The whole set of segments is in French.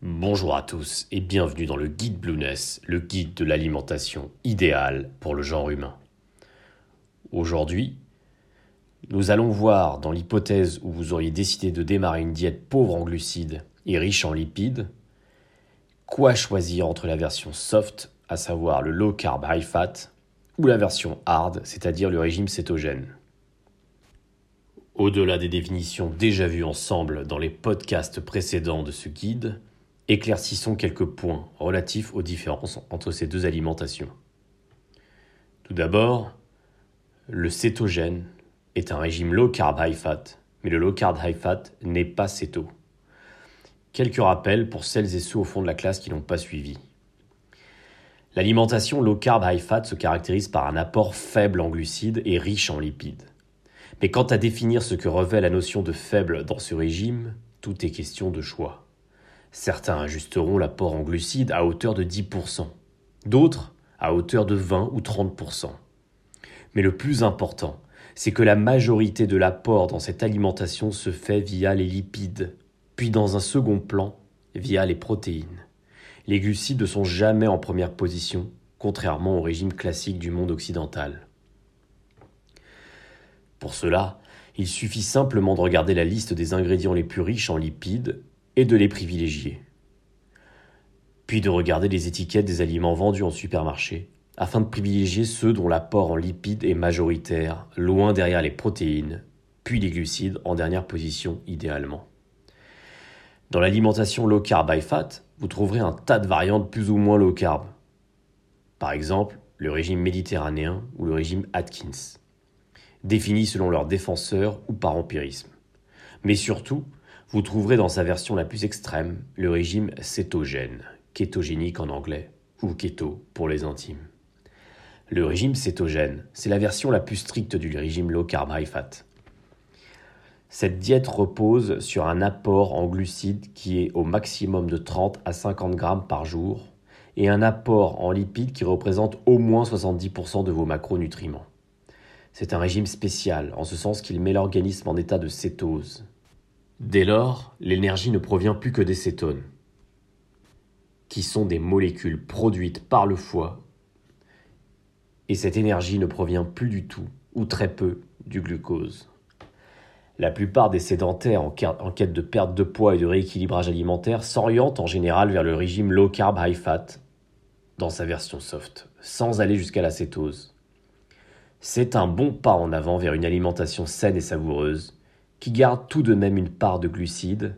Bonjour à tous et bienvenue dans le guide Blueness, le guide de l'alimentation idéale pour le genre humain. Aujourd'hui, nous allons voir dans l'hypothèse où vous auriez décidé de démarrer une diète pauvre en glucides et riche en lipides, quoi choisir entre la version soft, à savoir le low carb high fat, ou la version hard, c'est-à-dire le régime cétogène. Au-delà des définitions déjà vues ensemble dans les podcasts précédents de ce guide, Éclaircissons quelques points relatifs aux différences entre ces deux alimentations. Tout d'abord, le cétogène est un régime low carb high fat, mais le low carb high fat n'est pas céto. Quelques rappels pour celles et ceux au fond de la classe qui n'ont pas suivi. L'alimentation low carb high fat se caractérise par un apport faible en glucides et riche en lipides. Mais quant à définir ce que revêt la notion de faible dans ce régime, tout est question de choix. Certains ajusteront l'apport en glucides à hauteur de 10%, d'autres à hauteur de 20 ou 30%. Mais le plus important, c'est que la majorité de l'apport dans cette alimentation se fait via les lipides, puis dans un second plan, via les protéines. Les glucides ne sont jamais en première position, contrairement au régime classique du monde occidental. Pour cela, il suffit simplement de regarder la liste des ingrédients les plus riches en lipides et de les privilégier. Puis de regarder les étiquettes des aliments vendus en supermarché, afin de privilégier ceux dont l'apport en lipides est majoritaire, loin derrière les protéines, puis les glucides en dernière position idéalement. Dans l'alimentation low carb high fat, vous trouverez un tas de variantes plus ou moins low carb. Par exemple, le régime méditerranéen ou le régime Atkins, définis selon leurs défenseurs ou par empirisme. Mais surtout, vous trouverez dans sa version la plus extrême le régime cétogène, kétogénique en anglais, ou keto pour les intimes. Le régime cétogène, c'est la version la plus stricte du régime low carb high fat. Cette diète repose sur un apport en glucides qui est au maximum de 30 à 50 grammes par jour et un apport en lipides qui représente au moins 70% de vos macronutriments. C'est un régime spécial en ce sens qu'il met l'organisme en état de cétose, Dès lors, l'énergie ne provient plus que des cétones, qui sont des molécules produites par le foie, et cette énergie ne provient plus du tout, ou très peu, du glucose. La plupart des sédentaires en quête de perte de poids et de rééquilibrage alimentaire s'orientent en général vers le régime low carb high fat, dans sa version soft, sans aller jusqu'à la cétose. C'est un bon pas en avant vers une alimentation saine et savoureuse, qui garde tout de même une part de glucides,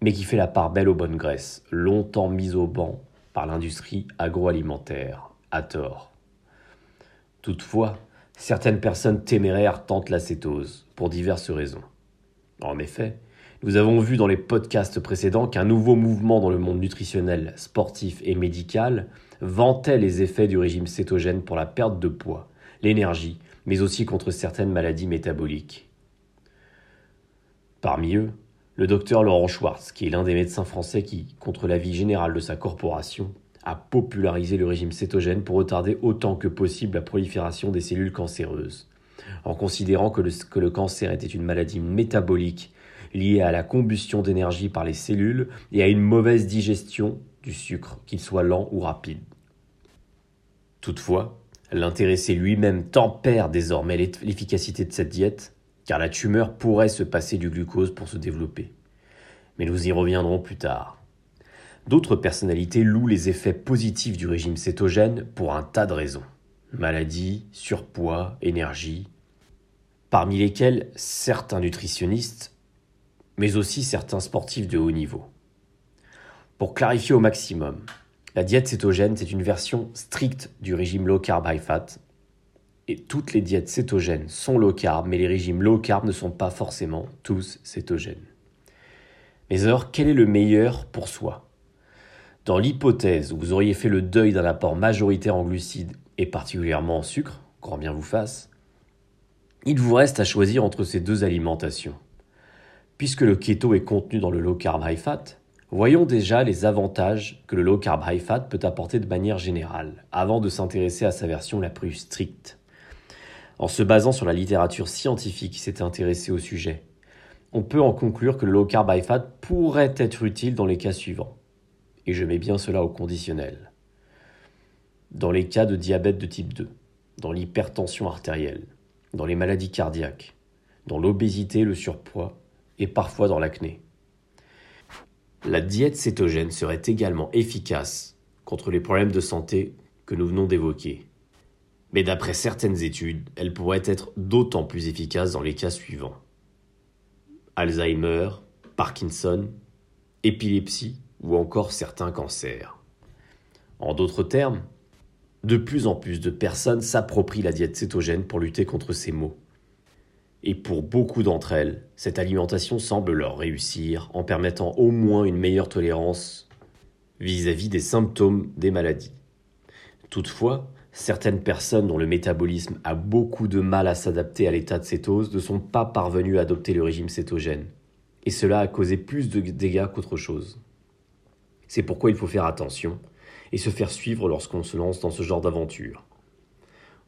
mais qui fait la part belle aux bonnes graisses, longtemps mise au banc par l'industrie agroalimentaire, à tort. Toutefois, certaines personnes téméraires tentent la cétose, pour diverses raisons. En effet, nous avons vu dans les podcasts précédents qu'un nouveau mouvement dans le monde nutritionnel, sportif et médical vantait les effets du régime cétogène pour la perte de poids, l'énergie, mais aussi contre certaines maladies métaboliques. Parmi eux, le docteur Laurent Schwartz, qui est l'un des médecins français qui, contre l'avis général de sa corporation, a popularisé le régime cétogène pour retarder autant que possible la prolifération des cellules cancéreuses, en considérant que le, que le cancer était une maladie métabolique liée à la combustion d'énergie par les cellules et à une mauvaise digestion du sucre, qu'il soit lent ou rapide. Toutefois, l'intéressé lui-même tempère désormais l'efficacité de cette diète car la tumeur pourrait se passer du glucose pour se développer. Mais nous y reviendrons plus tard. D'autres personnalités louent les effets positifs du régime cétogène pour un tas de raisons. Maladie, surpoids, énergie, parmi lesquels certains nutritionnistes, mais aussi certains sportifs de haut niveau. Pour clarifier au maximum, la diète cétogène, c'est une version stricte du régime low carb high fat et toutes les diètes cétogènes sont low carb, mais les régimes low carb ne sont pas forcément tous cétogènes. Mais alors, quel est le meilleur pour soi? Dans l'hypothèse où vous auriez fait le deuil d'un apport majoritaire en glucides et particulièrement en sucre, grand bien vous fasse, il vous reste à choisir entre ces deux alimentations. Puisque le keto est contenu dans le low carb high fat, voyons déjà les avantages que le low carb high fat peut apporter de manière générale, avant de s'intéresser à sa version la plus stricte. En se basant sur la littérature scientifique qui s'est intéressée au sujet, on peut en conclure que le low carb high fat pourrait être utile dans les cas suivants. Et je mets bien cela au conditionnel. Dans les cas de diabète de type 2, dans l'hypertension artérielle, dans les maladies cardiaques, dans l'obésité, le surpoids et parfois dans l'acné. La diète cétogène serait également efficace contre les problèmes de santé que nous venons d'évoquer. Mais d'après certaines études, elle pourrait être d'autant plus efficace dans les cas suivants. Alzheimer, Parkinson, épilepsie ou encore certains cancers. En d'autres termes, de plus en plus de personnes s'approprient la diète cétogène pour lutter contre ces maux. Et pour beaucoup d'entre elles, cette alimentation semble leur réussir en permettant au moins une meilleure tolérance vis-à-vis des symptômes des maladies. Toutefois, certaines personnes dont le métabolisme a beaucoup de mal à s'adapter à l'état de cétose ne sont pas parvenues à adopter le régime cétogène. Et cela a causé plus de dégâts qu'autre chose. C'est pourquoi il faut faire attention et se faire suivre lorsqu'on se lance dans ce genre d'aventure.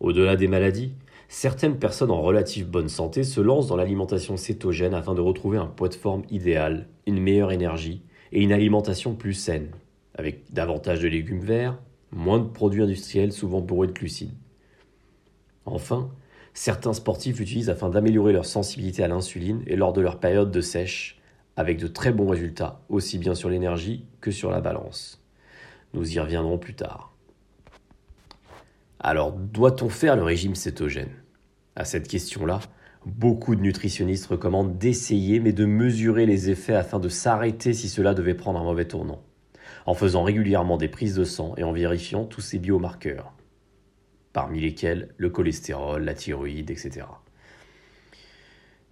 Au-delà des maladies, certaines personnes en relative bonne santé se lancent dans l'alimentation cétogène afin de retrouver un poids de forme idéal, une meilleure énergie et une alimentation plus saine, avec davantage de légumes verts, moins de produits industriels souvent bourrés de glucides. Enfin, certains sportifs l'utilisent afin d'améliorer leur sensibilité à l'insuline et lors de leur période de sèche, avec de très bons résultats, aussi bien sur l'énergie que sur la balance. Nous y reviendrons plus tard. Alors, doit-on faire le régime cétogène? À cette question-là, beaucoup de nutritionnistes recommandent d'essayer mais de mesurer les effets afin de s'arrêter si cela devait prendre un mauvais tournant, en faisant régulièrement des prises de sang et en vérifiant tous ces biomarqueurs, parmi lesquels le cholestérol, la thyroïde, etc.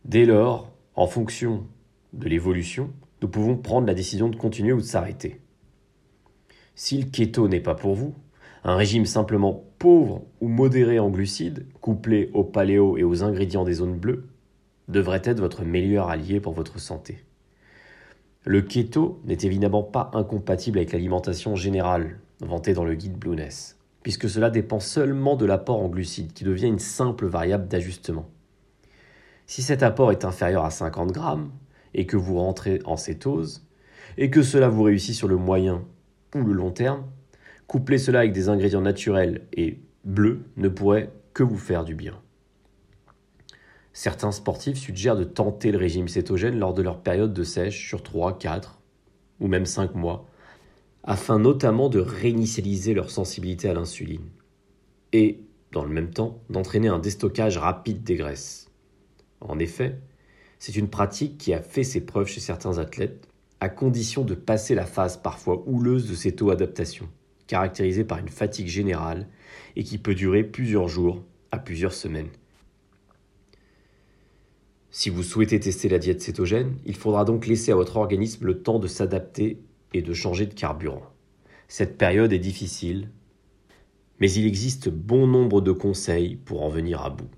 Dès lors, en fonction de l'évolution, nous pouvons prendre la décision de continuer ou de s'arrêter. Si le keto n'est pas pour vous, un régime simplement pauvre ou modéré en glucides, couplé au paléo et aux ingrédients des zones bleues, devrait être votre meilleur allié pour votre santé. Le keto n'est évidemment pas incompatible avec l'alimentation générale vantée dans le guide Blueness, puisque cela dépend seulement de l'apport en glucides qui devient une simple variable d'ajustement. Si cet apport est inférieur à 50 grammes et que vous rentrez en cétose, et que cela vous réussit sur le moyen ou le long terme, coupler cela avec des ingrédients naturels et bleus ne pourrait que vous faire du bien. Certains sportifs suggèrent de tenter le régime cétogène lors de leur période de sèche sur 3, 4 ou même 5 mois, afin notamment de réinitialiser leur sensibilité à l'insuline et, dans le même temps, d'entraîner un déstockage rapide des graisses. En effet, c'est une pratique qui a fait ses preuves chez certains athlètes à condition de passer la phase parfois houleuse de cette adaptation caractérisée par une fatigue générale et qui peut durer plusieurs jours à plusieurs semaines. Si vous souhaitez tester la diète cétogène, il faudra donc laisser à votre organisme le temps de s'adapter et de changer de carburant. Cette période est difficile, mais il existe bon nombre de conseils pour en venir à bout.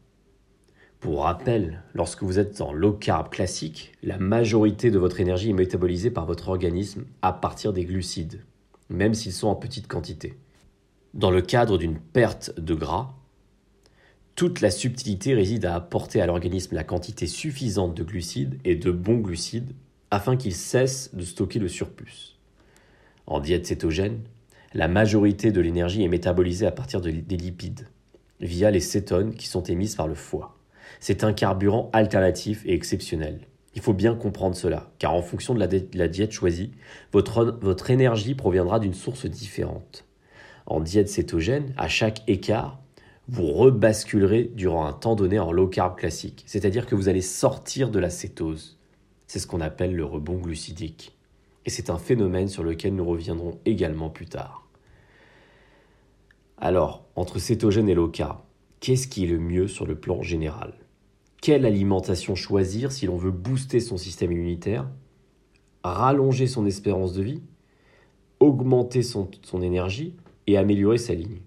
Pour rappel, lorsque vous êtes en low carb classique, la majorité de votre énergie est métabolisée par votre organisme à partir des glucides, même s'ils sont en petite quantité. Dans le cadre d'une perte de gras, toute la subtilité réside à apporter à l'organisme la quantité suffisante de glucides et de bons glucides afin qu'il cesse de stocker le surplus. En diète cétogène, la majorité de l'énergie est métabolisée à partir des lipides, via les cétones qui sont émises par le foie. C'est un carburant alternatif et exceptionnel. Il faut bien comprendre cela, car en fonction de la, diète choisie, votre, énergie proviendra d'une source différente. En diète cétogène, à chaque écart, vous rebasculerez durant un temps donné en low carb classique, c'est-à-dire que vous allez sortir de la cétose. C'est ce qu'on appelle le rebond glucidique. Et c'est un phénomène sur lequel nous reviendrons également plus tard. Alors, entre cétogène et low carb, qu'est-ce qui est le mieux sur le plan général? Quelle alimentation choisir si l'on veut booster son système immunitaire, rallonger son espérance de vie, augmenter son, énergie? Et améliorer sa ligne?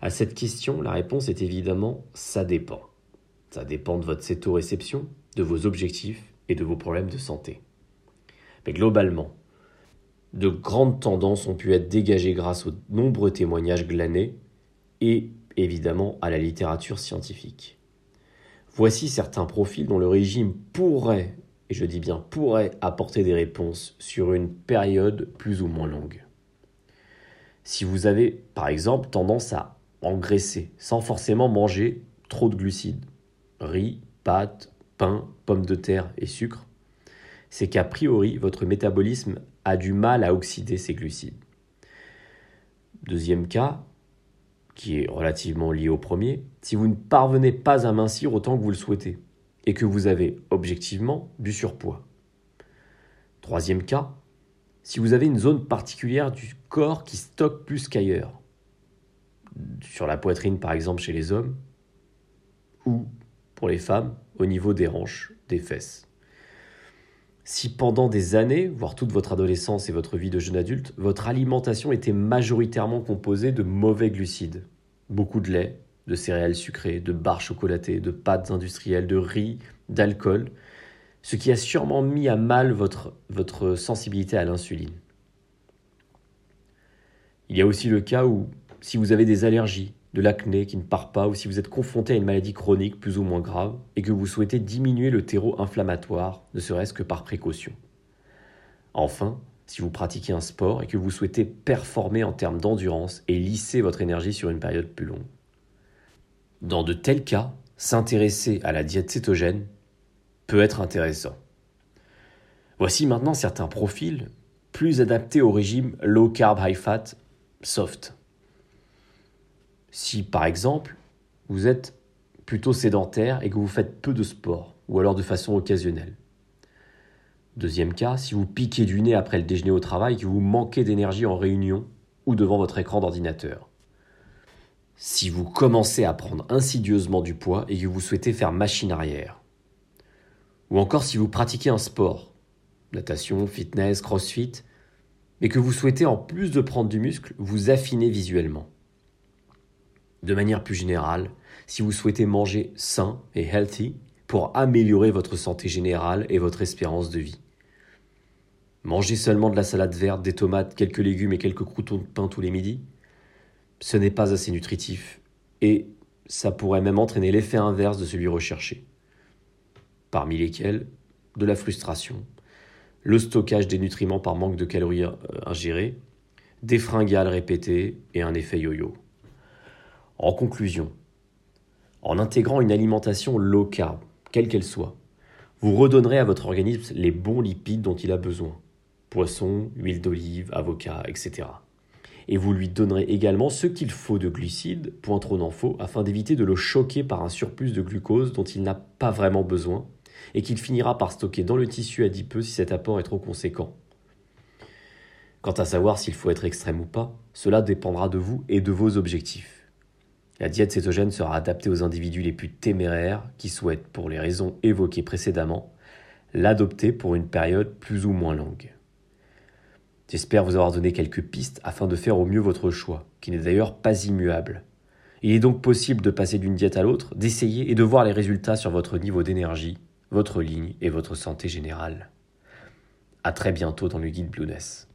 À cette question, la réponse est évidemment ça dépend. Ça dépend de votre cétoréception, de vos objectifs et de vos problèmes de santé. Mais globalement, de grandes tendances ont pu être dégagées grâce aux nombreux témoignages glanés et évidemment à la littérature scientifique. Voici certains profils dont le régime pourrait et je dis bien pourrait apporter des réponses sur une période plus ou moins longue. Si vous avez par exemple tendance à engraisser sans forcément manger trop de glucides, riz, pâtes, pain, pommes de terre et sucre, c'est qu'a priori votre métabolisme a du mal à oxyder ces glucides. Deuxième cas, qui est relativement lié au premier, si vous ne parvenez pas à mincir autant que vous le souhaitez et que vous avez objectivement du surpoids. Troisième cas, si vous avez une zone particulière du corps qui stocke plus qu'ailleurs, sur la poitrine par exemple chez les hommes, ou pour les femmes au niveau des hanches, des fesses. Si pendant des années, voire toute votre adolescence et votre vie de jeune adulte, votre alimentation était majoritairement composée de mauvais glucides, beaucoup de lait, de céréales sucrées, de barres chocolatées, de pâtes industrielles, de riz, d'alcool, ce qui a sûrement mis à mal votre, votre sensibilité à l'insuline. Il y a aussi le cas où, si vous avez des allergies, de l'acné qui ne part pas, ou si vous êtes confronté à une maladie chronique plus ou moins grave, et que vous souhaitez diminuer le terreau inflammatoire, ne serait-ce que par précaution. Enfin, si vous pratiquez un sport et que vous souhaitez performer en termes d'endurance et lisser votre énergie sur une période plus longue. Dans de tels cas, s'intéresser à la diète cétogène peut être intéressant. Voici maintenant certains profils plus adaptés au régime low carb high fat soft. Si par exemple vous êtes plutôt sédentaire et que vous faites peu de sport ou alors de façon occasionnelle. Deuxième cas, si vous piquez du nez après le déjeuner au travail et que vous manquez d'énergie en réunion ou devant votre écran d'ordinateur. Si vous commencez à prendre insidieusement du poids et que vous souhaitez faire machine arrière. Ou encore si vous pratiquez un sport, natation, fitness, crossfit, mais que vous souhaitez en plus de prendre du muscle, vous affiner visuellement. De manière plus générale, si vous souhaitez manger sain et healthy pour améliorer votre santé générale et votre espérance de vie. Manger seulement de la salade verte, des tomates, quelques légumes et quelques croutons de pain tous les midis, ce n'est pas assez nutritif et ça pourrait même entraîner l'effet inverse de celui recherché parmi lesquels de la frustration, le stockage des nutriments par manque de calories euh, ingérées, des fringales répétées et un effet yo-yo. En conclusion, en intégrant une alimentation low carb, quelle qu'elle soit, vous redonnerez à votre organisme les bons lipides dont il a besoin. Poisson, huile d'olive, avocat, etc. Et vous lui donnerez également ce qu'il faut de glucides, point trop n'en faut, afin d'éviter de le choquer par un surplus de glucose dont il n'a pas vraiment besoin et qu'il finira par stocker dans le tissu adipeux si cet apport est trop conséquent. Quant à savoir s'il faut être extrême ou pas, cela dépendra de vous et de vos objectifs. La diète cétogène sera adaptée aux individus les plus téméraires qui souhaitent, pour les raisons évoquées précédemment, l'adopter pour une période plus ou moins longue. J'espère vous avoir donné quelques pistes afin de faire au mieux votre choix, qui n'est d'ailleurs pas immuable. Il est donc possible de passer d'une diète à l'autre, d'essayer et de voir les résultats sur votre niveau d'énergie, votre ligne et votre santé générale. À très bientôt dans le guide Blueness.